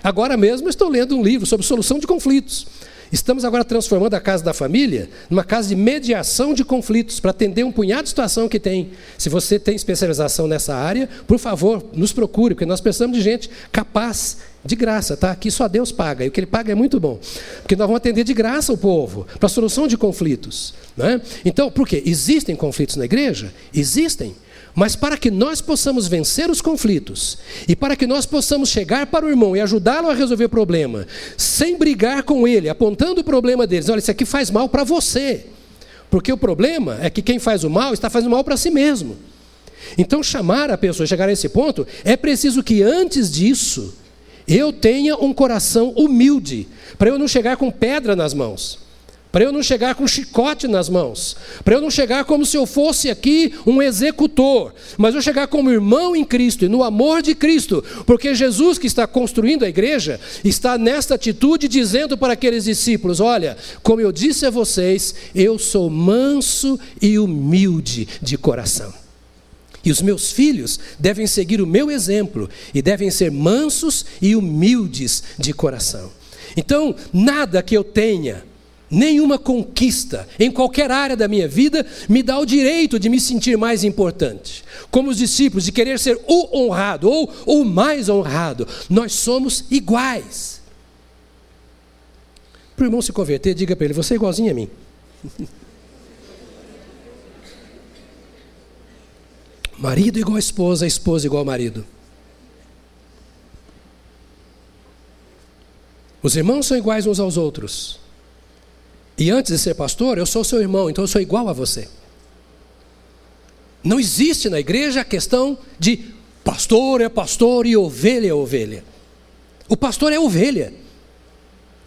Agora mesmo estou lendo um livro sobre solução de conflitos. Estamos agora transformando a casa da família numa casa de mediação de conflitos, para atender um punhado de situação que tem. Se você tem especialização nessa área, por favor, nos procure, porque nós precisamos de gente capaz, de graça, tá? Aqui só Deus paga, e o que Ele paga é muito bom. Porque nós vamos atender de graça o povo, para a solução de conflitos. Né? Então, por quê? Existem conflitos na igreja? Existem. Mas para que nós possamos vencer os conflitos e para que nós possamos chegar para o irmão e ajudá-lo a resolver o problema, sem brigar com ele, apontando o problema deles, olha, isso aqui faz mal para você. Porque o problema é que quem faz o mal está fazendo mal para si mesmo. Então, chamar a pessoa, chegar a esse ponto, é preciso que antes disso eu tenha um coração humilde, para eu não chegar com pedra nas mãos para eu não chegar com chicote nas mãos, para eu não chegar como se eu fosse aqui um executor, mas eu chegar como irmão em Cristo e no amor de Cristo, porque Jesus que está construindo a igreja está nesta atitude dizendo para aqueles discípulos: Olha, como eu disse a vocês, eu sou manso e humilde de coração. E os meus filhos devem seguir o meu exemplo e devem ser mansos e humildes de coração. Então, nada que eu tenha, Nenhuma conquista em qualquer área da minha vida me dá o direito de me sentir mais importante. Como os discípulos, de querer ser o honrado ou o mais honrado. Nós somos iguais. Para o irmão se converter, diga para ele: você é igualzinho a mim. marido igual a esposa, a esposa igual ao marido. Os irmãos são iguais uns aos outros. E antes de ser pastor, eu sou seu irmão, então eu sou igual a você. Não existe na igreja a questão de pastor é pastor e ovelha é ovelha. O pastor é ovelha.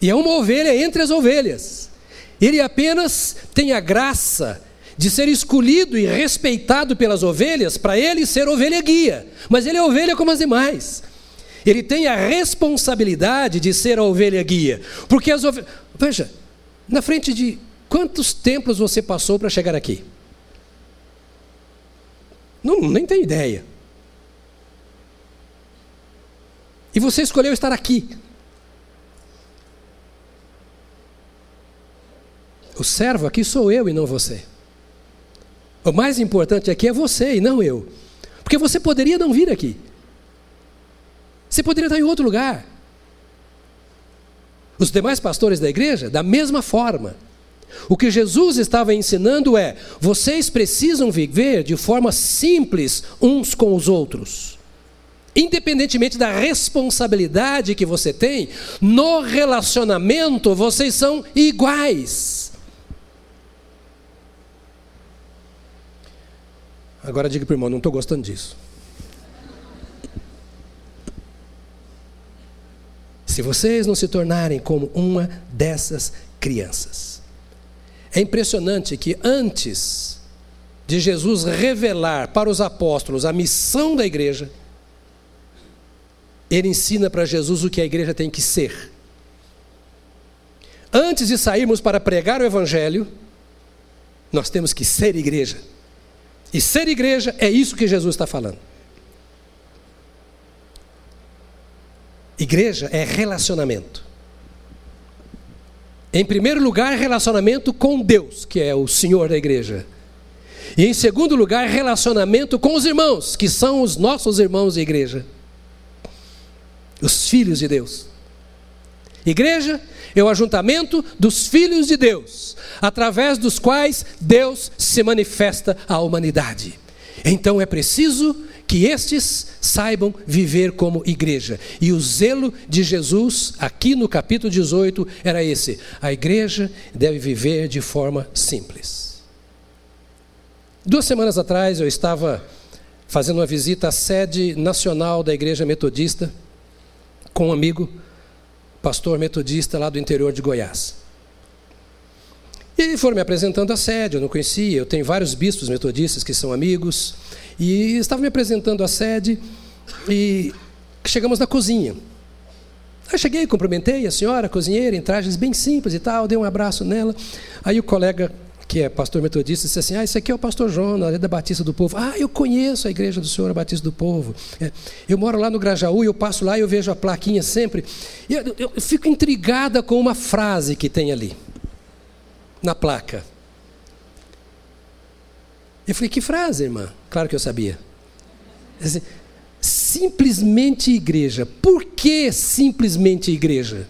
E é uma ovelha entre as ovelhas. Ele apenas tem a graça de ser escolhido e respeitado pelas ovelhas, para ele ser ovelha guia. Mas ele é ovelha como as demais. Ele tem a responsabilidade de ser a ovelha guia. Porque as ovelhas. Veja, na frente de quantos templos você passou para chegar aqui? Não, nem tem ideia. E você escolheu estar aqui. O servo aqui sou eu e não você. O mais importante aqui é você e não eu. Porque você poderia não vir aqui. Você poderia estar em outro lugar. Os demais pastores da igreja, da mesma forma. O que Jesus estava ensinando é: vocês precisam viver de forma simples uns com os outros. Independentemente da responsabilidade que você tem, no relacionamento vocês são iguais. Agora diga para o irmão: não estou gostando disso. Se vocês não se tornarem como uma dessas crianças. É impressionante que antes de Jesus revelar para os apóstolos a missão da igreja, ele ensina para Jesus o que a igreja tem que ser. Antes de sairmos para pregar o evangelho, nós temos que ser igreja. E ser igreja é isso que Jesus está falando. Igreja é relacionamento. Em primeiro lugar, relacionamento com Deus, que é o Senhor da igreja. E em segundo lugar, relacionamento com os irmãos, que são os nossos irmãos da igreja. Os filhos de Deus. Igreja é o ajuntamento dos filhos de Deus, através dos quais Deus se manifesta à humanidade. Então é preciso que estes saibam viver como igreja. E o zelo de Jesus, aqui no capítulo 18, era esse: a igreja deve viver de forma simples. Duas semanas atrás eu estava fazendo uma visita à sede nacional da Igreja Metodista com um amigo, pastor metodista lá do interior de Goiás. E foram me apresentando a sede, eu não conhecia, eu tenho vários bispos metodistas que são amigos, e estava me apresentando a sede e chegamos na cozinha. Aí cheguei, cumprimentei a senhora, a cozinheira, em trajes bem simples e tal, dei um abraço nela. Aí o colega, que é pastor metodista, disse assim: Ah, esse aqui é o pastor Jonas, é da Batista do Povo. Ah, eu conheço a igreja do Senhor, a Batista do Povo. É, eu moro lá no Grajaú eu passo lá e eu vejo a plaquinha sempre. Eu, eu, eu fico intrigada com uma frase que tem ali, na placa. Eu falei, que frase, irmã? Claro que eu sabia. Simplesmente igreja. Por que simplesmente igreja?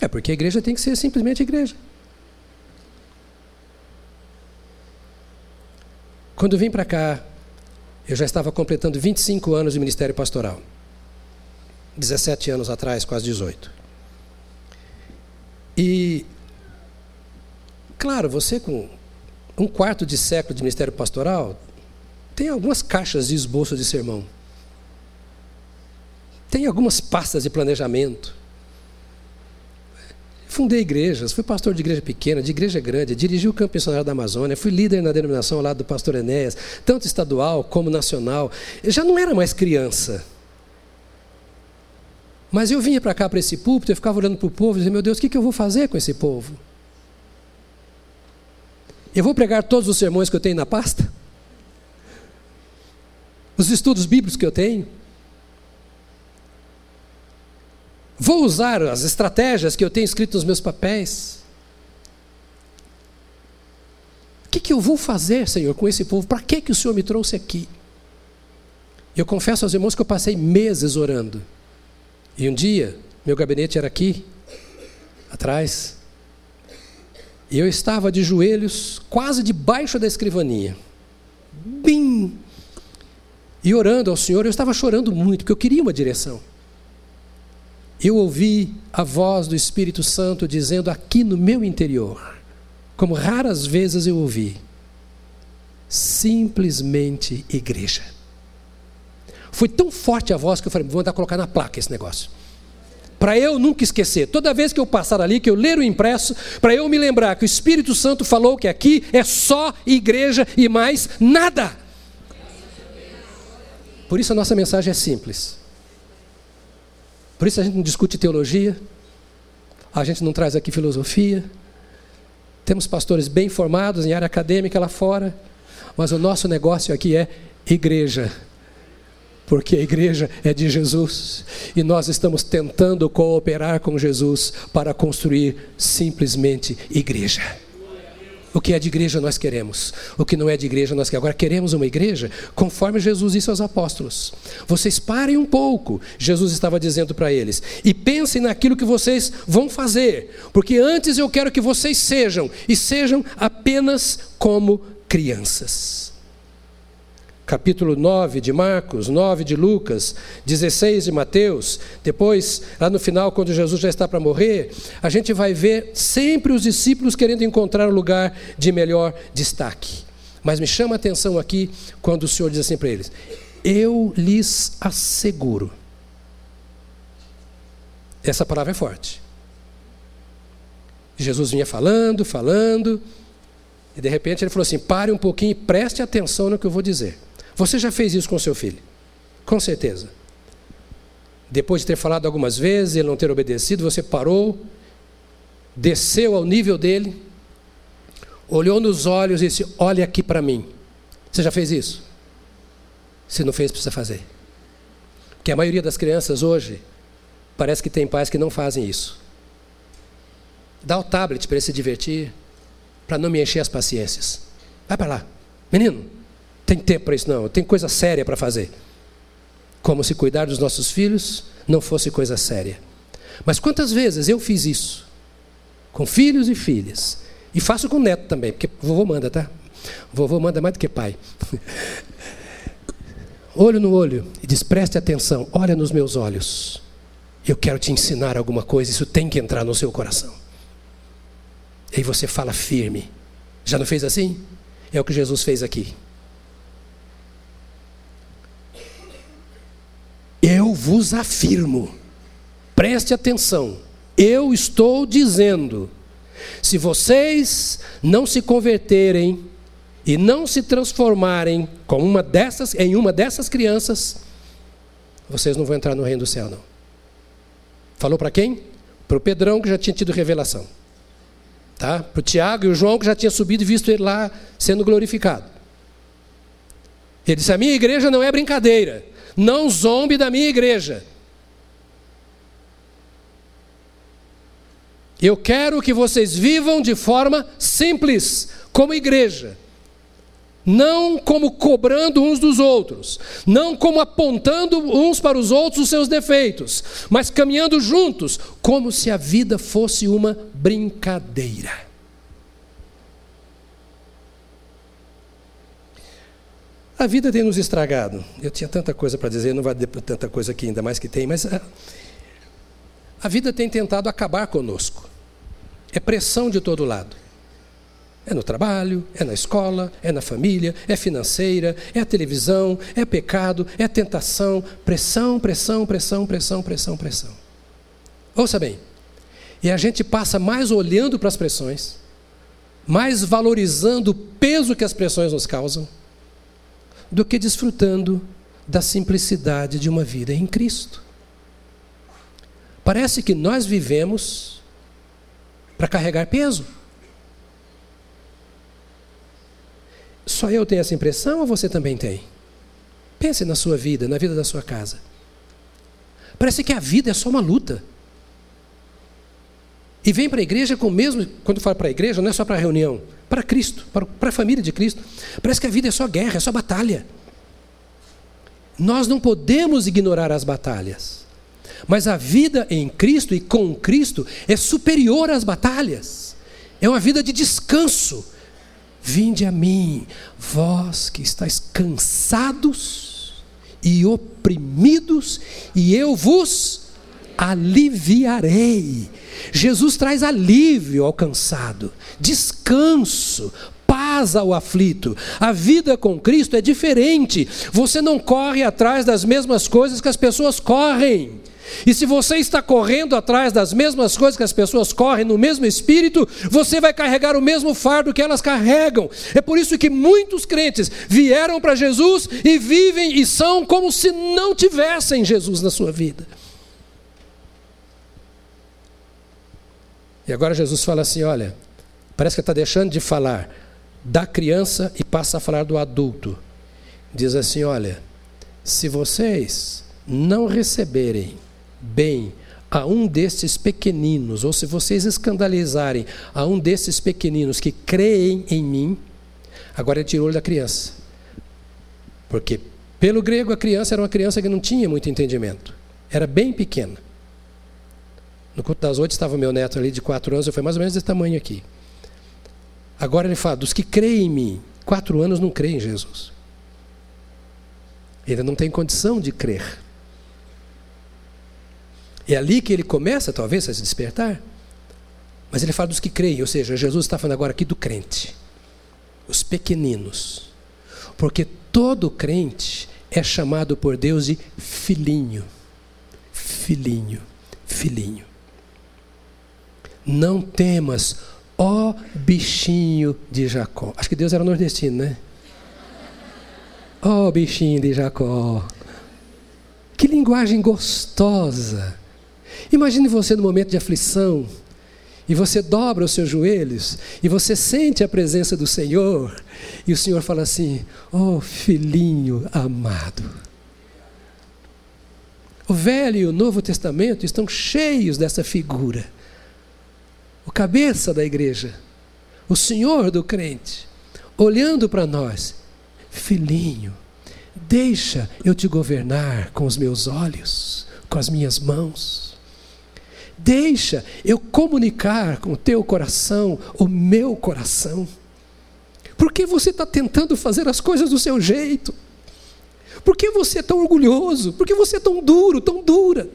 É porque a igreja tem que ser simplesmente igreja. Quando vim para cá, eu já estava completando 25 anos de ministério pastoral. 17 anos atrás, quase 18. E, claro, você com um quarto de século de ministério pastoral, tem algumas caixas de esboço de sermão. Tem algumas pastas de planejamento. Fundei igrejas, fui pastor de igreja pequena, de igreja grande, dirigi o campo missionário da Amazônia, fui líder na denominação ao lado do pastor Enéas, tanto estadual como nacional. Eu já não era mais criança. Mas eu vinha para cá, para esse púlpito, eu ficava olhando para o povo e dizia, meu Deus, o que eu vou fazer com esse povo? Eu vou pregar todos os sermões que eu tenho na pasta? Os estudos bíblicos que eu tenho? Vou usar as estratégias que eu tenho escrito nos meus papéis? O que, que eu vou fazer, Senhor, com esse povo? Para que, que o Senhor me trouxe aqui? Eu confesso aos irmãos que eu passei meses orando. E um dia, meu gabinete era aqui, atrás, eu estava de joelhos, quase debaixo da escrivaninha. Bim! E orando ao Senhor, eu estava chorando muito, porque eu queria uma direção. eu ouvi a voz do Espírito Santo dizendo aqui no meu interior, como raras vezes eu ouvi, simplesmente igreja. Foi tão forte a voz que eu falei, vou mandar colocar na placa esse negócio. Para eu nunca esquecer, toda vez que eu passar ali, que eu ler o impresso, para eu me lembrar que o Espírito Santo falou que aqui é só igreja e mais nada. Por isso a nossa mensagem é simples. Por isso a gente não discute teologia, a gente não traz aqui filosofia. Temos pastores bem formados em área acadêmica lá fora, mas o nosso negócio aqui é igreja. Porque a igreja é de Jesus e nós estamos tentando cooperar com Jesus para construir simplesmente igreja. O que é de igreja nós queremos. O que não é de igreja nós queremos. Agora queremos uma igreja conforme Jesus disse aos apóstolos. Vocês parem um pouco, Jesus estava dizendo para eles, e pensem naquilo que vocês vão fazer, porque antes eu quero que vocês sejam e sejam apenas como crianças capítulo 9 de Marcos, 9 de Lucas, 16 de Mateus, depois, lá no final, quando Jesus já está para morrer, a gente vai ver sempre os discípulos querendo encontrar um lugar de melhor destaque. Mas me chama a atenção aqui quando o Senhor diz assim para eles: Eu lhes asseguro. Essa palavra é forte. Jesus vinha falando, falando, e de repente ele falou assim: pare um pouquinho e preste atenção no que eu vou dizer. Você já fez isso com seu filho? Com certeza. Depois de ter falado algumas vezes, ele não ter obedecido, você parou, desceu ao nível dele, olhou nos olhos e disse: Olha aqui para mim. Você já fez isso? Se não fez, precisa fazer. Porque a maioria das crianças hoje parece que tem pais que não fazem isso. Dá o tablet para ele se divertir, para não me encher as paciências. Vai para lá. Menino, tem tempo para isso, não. Tem coisa séria para fazer. Como se cuidar dos nossos filhos não fosse coisa séria. Mas quantas vezes eu fiz isso? Com filhos e filhas. E faço com neto também, porque vovô manda, tá? Vovô manda mais do que pai. olho no olho e diz: preste atenção, olha nos meus olhos. Eu quero te ensinar alguma coisa, isso tem que entrar no seu coração. E aí você fala firme. Já não fez assim? É o que Jesus fez aqui. Eu vos afirmo, preste atenção, eu estou dizendo, se vocês não se converterem e não se transformarem com uma dessas, em uma dessas crianças, vocês não vão entrar no reino do céu, não. Falou para quem? Para o Pedrão, que já tinha tido revelação. Tá? Para o Tiago e o João, que já tinha subido e visto ele lá sendo glorificado. Ele disse: A minha igreja não é brincadeira. Não zombe da minha igreja. Eu quero que vocês vivam de forma simples, como igreja. Não como cobrando uns dos outros, não como apontando uns para os outros os seus defeitos, mas caminhando juntos, como se a vida fosse uma brincadeira. A vida tem nos estragado. Eu tinha tanta coisa para dizer, não vai ter tanta coisa aqui, ainda mais que tem, mas a, a vida tem tentado acabar conosco. É pressão de todo lado. É no trabalho, é na escola, é na família, é financeira, é a televisão, é pecado, é tentação, pressão, pressão, pressão, pressão, pressão, pressão. Ouça bem. E a gente passa mais olhando para as pressões, mais valorizando o peso que as pressões nos causam do que desfrutando da simplicidade de uma vida em Cristo. Parece que nós vivemos para carregar peso. Só eu tenho essa impressão ou você também tem? Pense na sua vida, na vida da sua casa. Parece que a vida é só uma luta. E vem para a igreja com o mesmo, quando fala para a igreja, não é só para a reunião, para Cristo, para, para a família de Cristo. Parece que a vida é só guerra, é só batalha. Nós não podemos ignorar as batalhas. Mas a vida em Cristo e com Cristo é superior às batalhas. É uma vida de descanso. Vinde a mim, vós que estáis cansados e oprimidos, e eu vos aliviarei. Jesus traz alívio ao cansado, descanso, paz ao aflito. A vida com Cristo é diferente. Você não corre atrás das mesmas coisas que as pessoas correm. E se você está correndo atrás das mesmas coisas que as pessoas correm no mesmo espírito, você vai carregar o mesmo fardo que elas carregam. É por isso que muitos crentes vieram para Jesus e vivem e são como se não tivessem Jesus na sua vida. E agora Jesus fala assim: olha, parece que está deixando de falar da criança e passa a falar do adulto. Diz assim: olha, se vocês não receberem bem a um destes pequeninos, ou se vocês escandalizarem a um desses pequeninos que creem em mim, agora ele tirou da criança. Porque, pelo grego, a criança era uma criança que não tinha muito entendimento, era bem pequena. No culto das oito estava meu neto ali de quatro anos, eu fui mais ou menos desse tamanho aqui. Agora ele fala: dos que creem em mim, quatro anos não creem em Jesus. Ele não tem condição de crer. É ali que ele começa, talvez, a se despertar. Mas ele fala dos que creem, ou seja, Jesus está falando agora aqui do crente, os pequeninos. Porque todo crente é chamado por Deus de filhinho. Filhinho, filhinho. Não temas, ó bichinho de Jacó. Acho que Deus era nordestino, né? Ó bichinho de Jacó. Que linguagem gostosa. Imagine você no momento de aflição, e você dobra os seus joelhos, e você sente a presença do Senhor, e o Senhor fala assim: Ó oh, filhinho amado. O Velho e o Novo Testamento estão cheios dessa figura o cabeça da igreja, o senhor do crente, olhando para nós, filhinho, deixa eu te governar com os meus olhos, com as minhas mãos. Deixa eu comunicar com o teu coração, o meu coração. Por que você está tentando fazer as coisas do seu jeito? Por que você é tão orgulhoso? Por que você é tão duro, tão dura?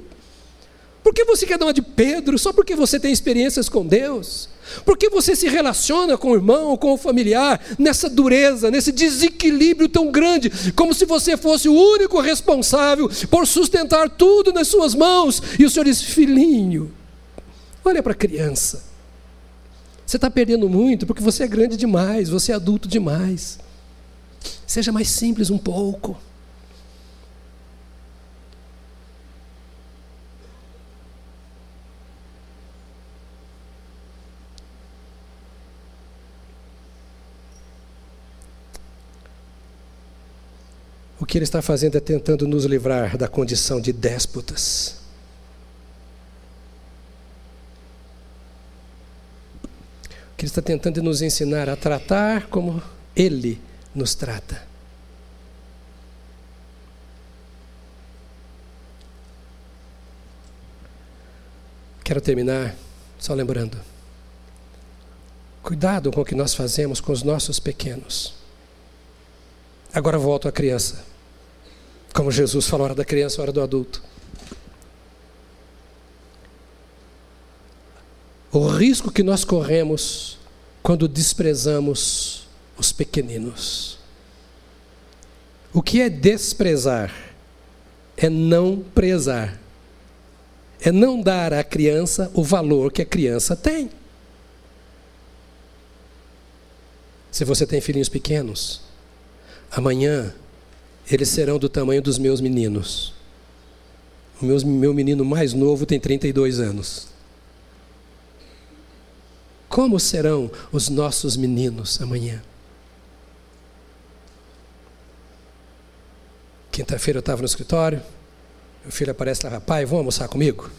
Por que você quer dar uma de Pedro só porque você tem experiências com Deus? Por que você se relaciona com o irmão, com o familiar, nessa dureza, nesse desequilíbrio tão grande, como se você fosse o único responsável por sustentar tudo nas suas mãos? E o Senhor diz: Filhinho, olha para a criança. Você está perdendo muito porque você é grande demais, você é adulto demais. Seja mais simples um pouco. Que ele está fazendo é tentando nos livrar da condição de déspotas. O que ele está tentando é nos ensinar a tratar como ele nos trata. Quero terminar só lembrando. Cuidado com o que nós fazemos com os nossos pequenos. Agora volto à criança. Como Jesus falou, hora da criança, hora do adulto. O risco que nós corremos quando desprezamos os pequeninos. O que é desprezar? É não prezar. É não dar à criança o valor que a criança tem. Se você tem filhinhos pequenos, Amanhã eles serão do tamanho dos meus meninos. O meu, meu menino mais novo tem 32 anos. Como serão os nossos meninos amanhã? Quinta-feira eu estava no escritório, meu filho aparece lá, pai, vamos almoçar comigo?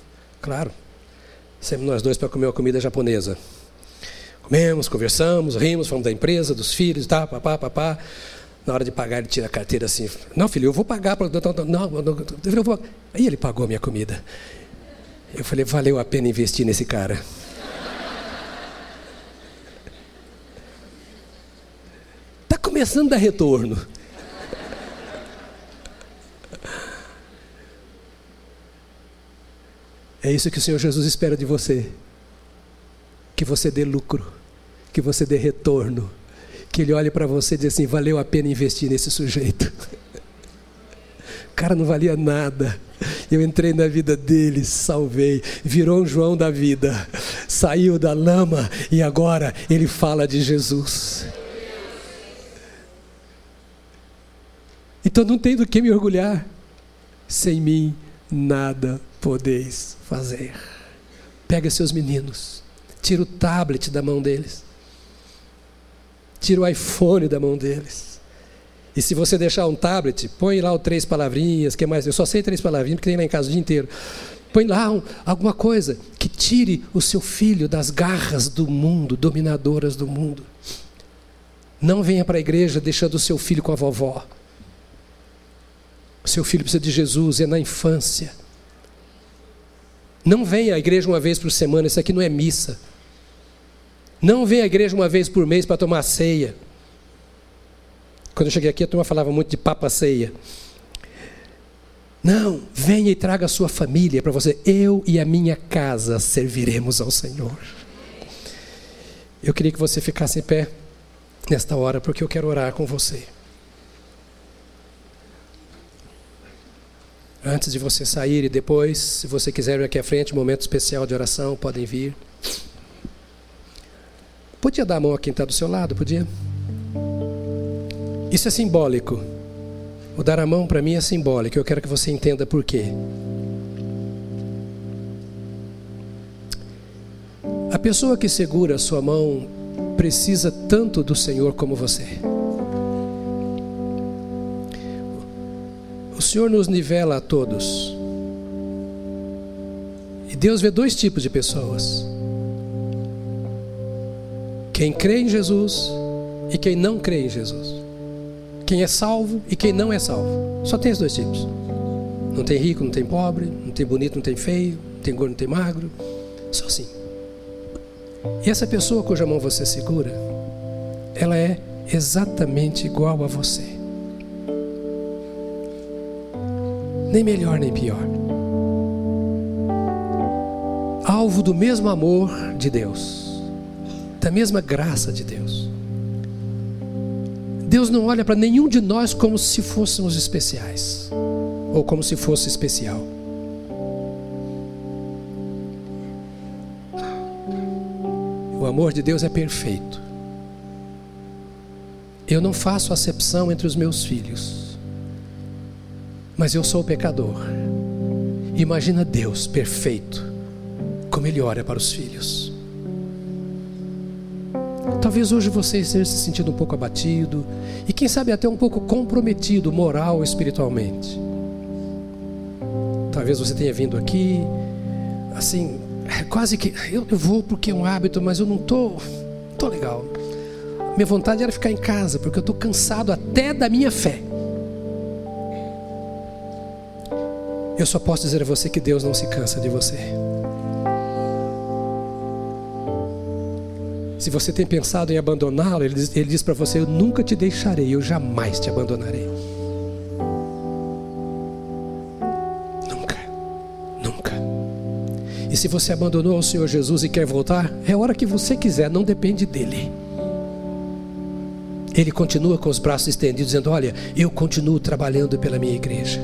Claro. Sempre nós dois para comer uma comida japonesa. Comemos, conversamos, rimos, falamos da empresa, dos filhos, tá, papá, papá. Na hora de pagar, ele tira a carteira assim. Não, filho, eu vou pagar. Não, não, não, eu vou. Aí ele pagou a minha comida. Eu falei, valeu a pena investir nesse cara. Está começando a dar retorno. É isso que o Senhor Jesus espera de você. Que você dê lucro, que você dê retorno, que Ele olhe para você e diga assim: valeu a pena investir nesse sujeito. Cara não valia nada. Eu entrei na vida dele, salvei, virou um João da vida, saiu da lama e agora ele fala de Jesus. Então não tem do que me orgulhar. Sem mim nada podeis fazer. Pega seus meninos, tira o tablet da mão deles, tira o iPhone da mão deles. E se você deixar um tablet, põe lá o três palavrinhas, que mais? Eu só sei três palavrinhas porque tem lá em casa o dia inteiro. Põe lá um, alguma coisa que tire o seu filho das garras do mundo, dominadoras do mundo. Não venha para a igreja deixando o seu filho com a vovó. O seu filho precisa de Jesus, é na infância. Não venha à igreja uma vez por semana, isso aqui não é missa. Não venha à igreja uma vez por mês para tomar ceia. Quando eu cheguei aqui, a turma falava muito de papa ceia. Não, venha e traga a sua família para você. Eu e a minha casa serviremos ao Senhor. Eu queria que você ficasse em pé nesta hora, porque eu quero orar com você. Antes de você sair e depois, se você quiser vir aqui à frente, momento especial de oração, podem vir. Podia dar a mão a quem está do seu lado, podia? Isso é simbólico. O dar a mão para mim é simbólico. Eu quero que você entenda por quê. A pessoa que segura a sua mão precisa tanto do Senhor como você. O Senhor nos nivela a todos. E Deus vê dois tipos de pessoas: quem crê em Jesus e quem não crê em Jesus. Quem é salvo e quem não é salvo. Só tem esses dois tipos. Não tem rico, não tem pobre, não tem bonito, não tem feio, não tem gordo, não tem magro. Só assim. E essa pessoa cuja mão você segura, ela é exatamente igual a você. Nem melhor nem pior. Alvo do mesmo amor de Deus, da mesma graça de Deus. Deus não olha para nenhum de nós como se fôssemos especiais ou como se fosse especial. O amor de Deus é perfeito. Eu não faço acepção entre os meus filhos, mas eu sou pecador. Imagina Deus perfeito, como Ele olha para os filhos. Talvez hoje você esteja se sentindo um pouco abatido e, quem sabe, até um pouco comprometido moral espiritualmente. Talvez você tenha vindo aqui, assim, quase que eu, eu vou porque é um hábito, mas eu não tô, tô legal. Minha vontade era ficar em casa, porque eu estou cansado até da minha fé. Eu só posso dizer a você que Deus não se cansa de você. Se você tem pensado em abandoná-lo, ele diz, ele diz para você: Eu nunca te deixarei, eu jamais te abandonarei. Nunca, nunca. E se você abandonou o Senhor Jesus e quer voltar, é a hora que você quiser, não depende dele. Ele continua com os braços estendidos, dizendo: Olha, eu continuo trabalhando pela minha igreja.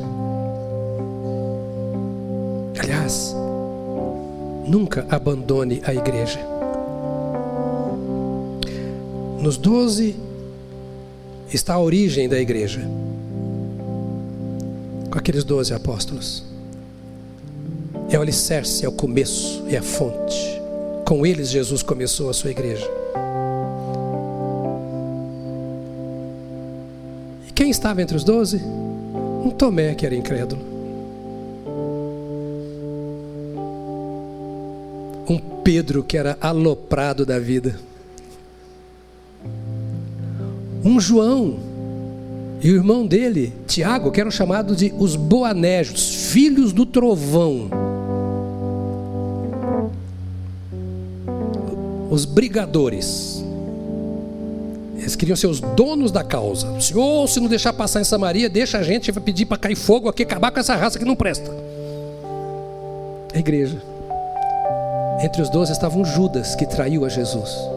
Aliás, nunca abandone a igreja. Nos doze está a origem da igreja, com aqueles doze apóstolos. É o alicerce, é o começo, é a fonte. Com eles Jesus começou a sua igreja. E quem estava entre os doze? Um Tomé que era incrédulo. Um Pedro que era aloprado da vida um João e o irmão dele, Tiago, que eram chamados de os Boanégios, filhos do trovão. Os brigadores. Eles queriam ser os donos da causa. Senhor, se não deixar passar em Samaria, deixa a gente, vai pedir para cair fogo aqui, acabar com essa raça que não presta. A igreja. Entre os doze estava um Judas que traiu a Jesus.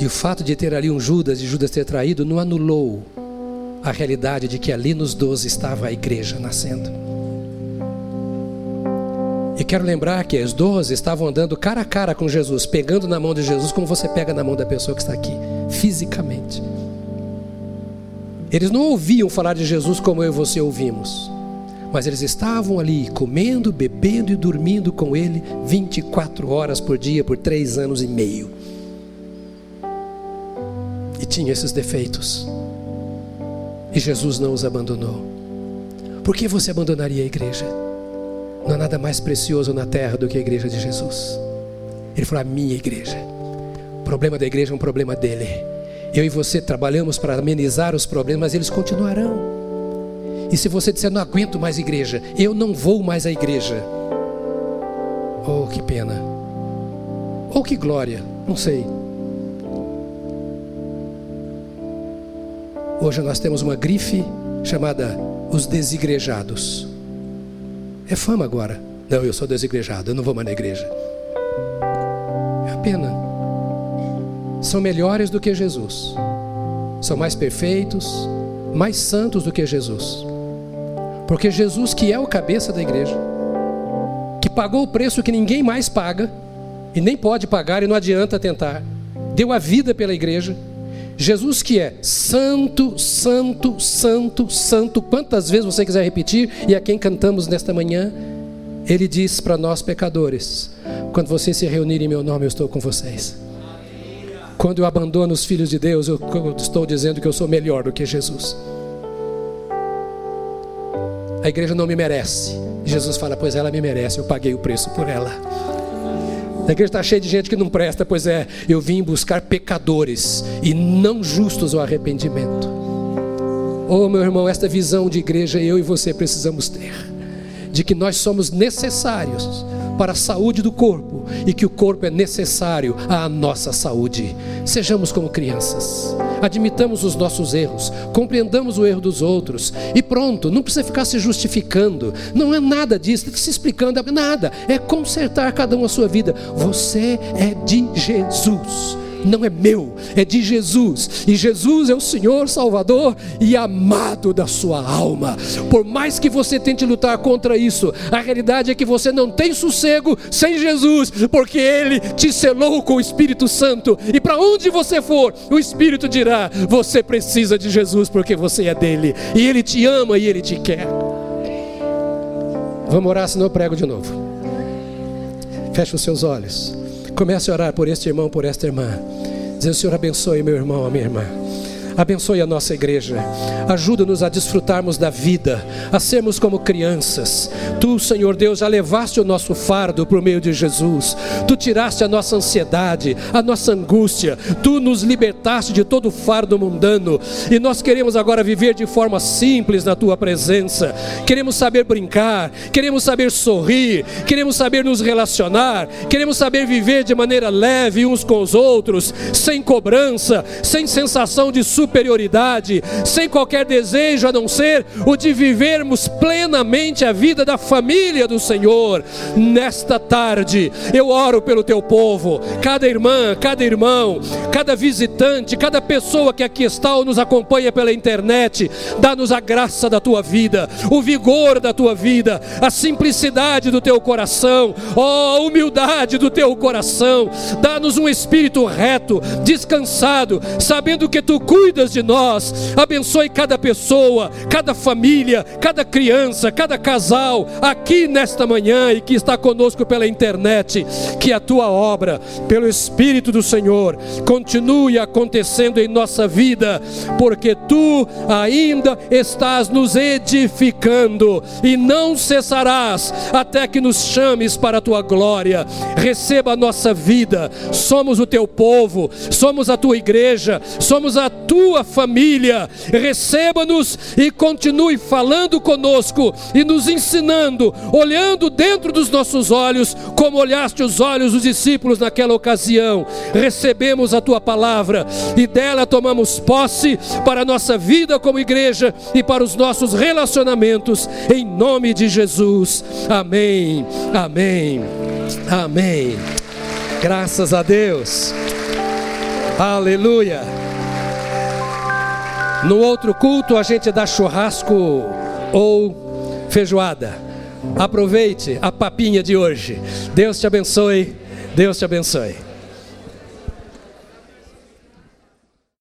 E o fato de ter ali um Judas e Judas ter traído não anulou a realidade de que ali nos doze estava a igreja nascendo. E quero lembrar que os doze estavam andando cara a cara com Jesus, pegando na mão de Jesus como você pega na mão da pessoa que está aqui, fisicamente. Eles não ouviam falar de Jesus como eu e você ouvimos, mas eles estavam ali comendo, bebendo e dormindo com Ele 24 horas por dia por três anos e meio. Tinha esses defeitos. E Jesus não os abandonou. Por que você abandonaria a igreja? Não há nada mais precioso na terra do que a igreja de Jesus. Ele falou: a minha igreja. O problema da igreja é um problema dele. Eu e você trabalhamos para amenizar os problemas, mas eles continuarão. E se você disser, não aguento mais igreja, eu não vou mais à igreja. Oh, que pena. Ou oh, que glória, não sei. Hoje nós temos uma grife chamada os desigrejados. É fama agora. Não, eu sou desigrejado, eu não vou mais na igreja. É a pena. São melhores do que Jesus. São mais perfeitos, mais santos do que Jesus. Porque Jesus, que é o cabeça da igreja, que pagou o preço que ninguém mais paga, e nem pode pagar, e não adianta tentar, deu a vida pela igreja Jesus que é santo, santo, santo, santo, quantas vezes você quiser repetir, e a quem cantamos nesta manhã, ele diz para nós pecadores: quando vocês se reunirem em meu nome, eu estou com vocês. Quando eu abandono os filhos de Deus, eu estou dizendo que eu sou melhor do que Jesus. A igreja não me merece. Jesus fala: Pois ela me merece, eu paguei o preço por ela. A igreja está cheia de gente que não presta, pois é, eu vim buscar pecadores e não justos ao arrependimento. Oh, meu irmão, esta visão de igreja eu e você precisamos ter, de que nós somos necessários para a saúde do corpo e que o corpo é necessário à nossa saúde. Sejamos como crianças, admitamos os nossos erros, compreendamos o erro dos outros e pronto, não precisa ficar se justificando, não é nada disso, se explicando, nada, é consertar cada um a sua vida. Você é de Jesus não é meu, é de Jesus. E Jesus é o Senhor Salvador e amado da sua alma. Por mais que você tente lutar contra isso, a realidade é que você não tem sossego sem Jesus, porque Ele te selou com o Espírito Santo. E para onde você for, o Espírito dirá: você precisa de Jesus porque você é dele. E Ele te ama e Ele te quer. Vamos orar, senão eu prego de novo. Feche os seus olhos. Comece a orar por este irmão, por esta irmã. Dizendo, Senhor, abençoe meu irmão, a minha irmã. Abençoe a nossa igreja. Ajuda-nos a desfrutarmos da vida, a sermos como crianças. Tu, Senhor Deus, já levaste o nosso fardo por meio de Jesus. Tu tiraste a nossa ansiedade, a nossa angústia. Tu nos libertaste de todo o fardo mundano. E nós queremos agora viver de forma simples na tua presença. Queremos saber brincar, queremos saber sorrir, queremos saber nos relacionar, queremos saber viver de maneira leve uns com os outros, sem cobrança, sem sensação de superioridade superioridade, sem qualquer desejo a não ser o de vivermos plenamente a vida da família do Senhor. Nesta tarde, eu oro pelo teu povo, cada irmã, cada irmão, cada visitante, cada pessoa que aqui está ou nos acompanha pela internet, dá-nos a graça da tua vida, o vigor da tua vida, a simplicidade do teu coração, ó, a humildade do teu coração, dá-nos um espírito reto, descansado, sabendo que tu cuidas cuidas de nós. Abençoe cada pessoa, cada família, cada criança, cada casal aqui nesta manhã e que está conosco pela internet. Que a tua obra, pelo Espírito do Senhor, continue acontecendo em nossa vida, porque tu ainda estás nos edificando e não cessarás até que nos chames para a tua glória. Receba a nossa vida, somos o teu povo, somos a tua igreja, somos a tua tua família. Receba-nos e continue falando conosco e nos ensinando, olhando dentro dos nossos olhos, como olhaste os olhos dos discípulos naquela ocasião. Recebemos a tua palavra e dela tomamos posse para a nossa vida como igreja e para os nossos relacionamentos, em nome de Jesus. Amém. Amém. Amém. Graças a Deus. Aleluia. No outro culto a gente dá churrasco ou feijoada. Aproveite a papinha de hoje. Deus te abençoe. Deus te abençoe.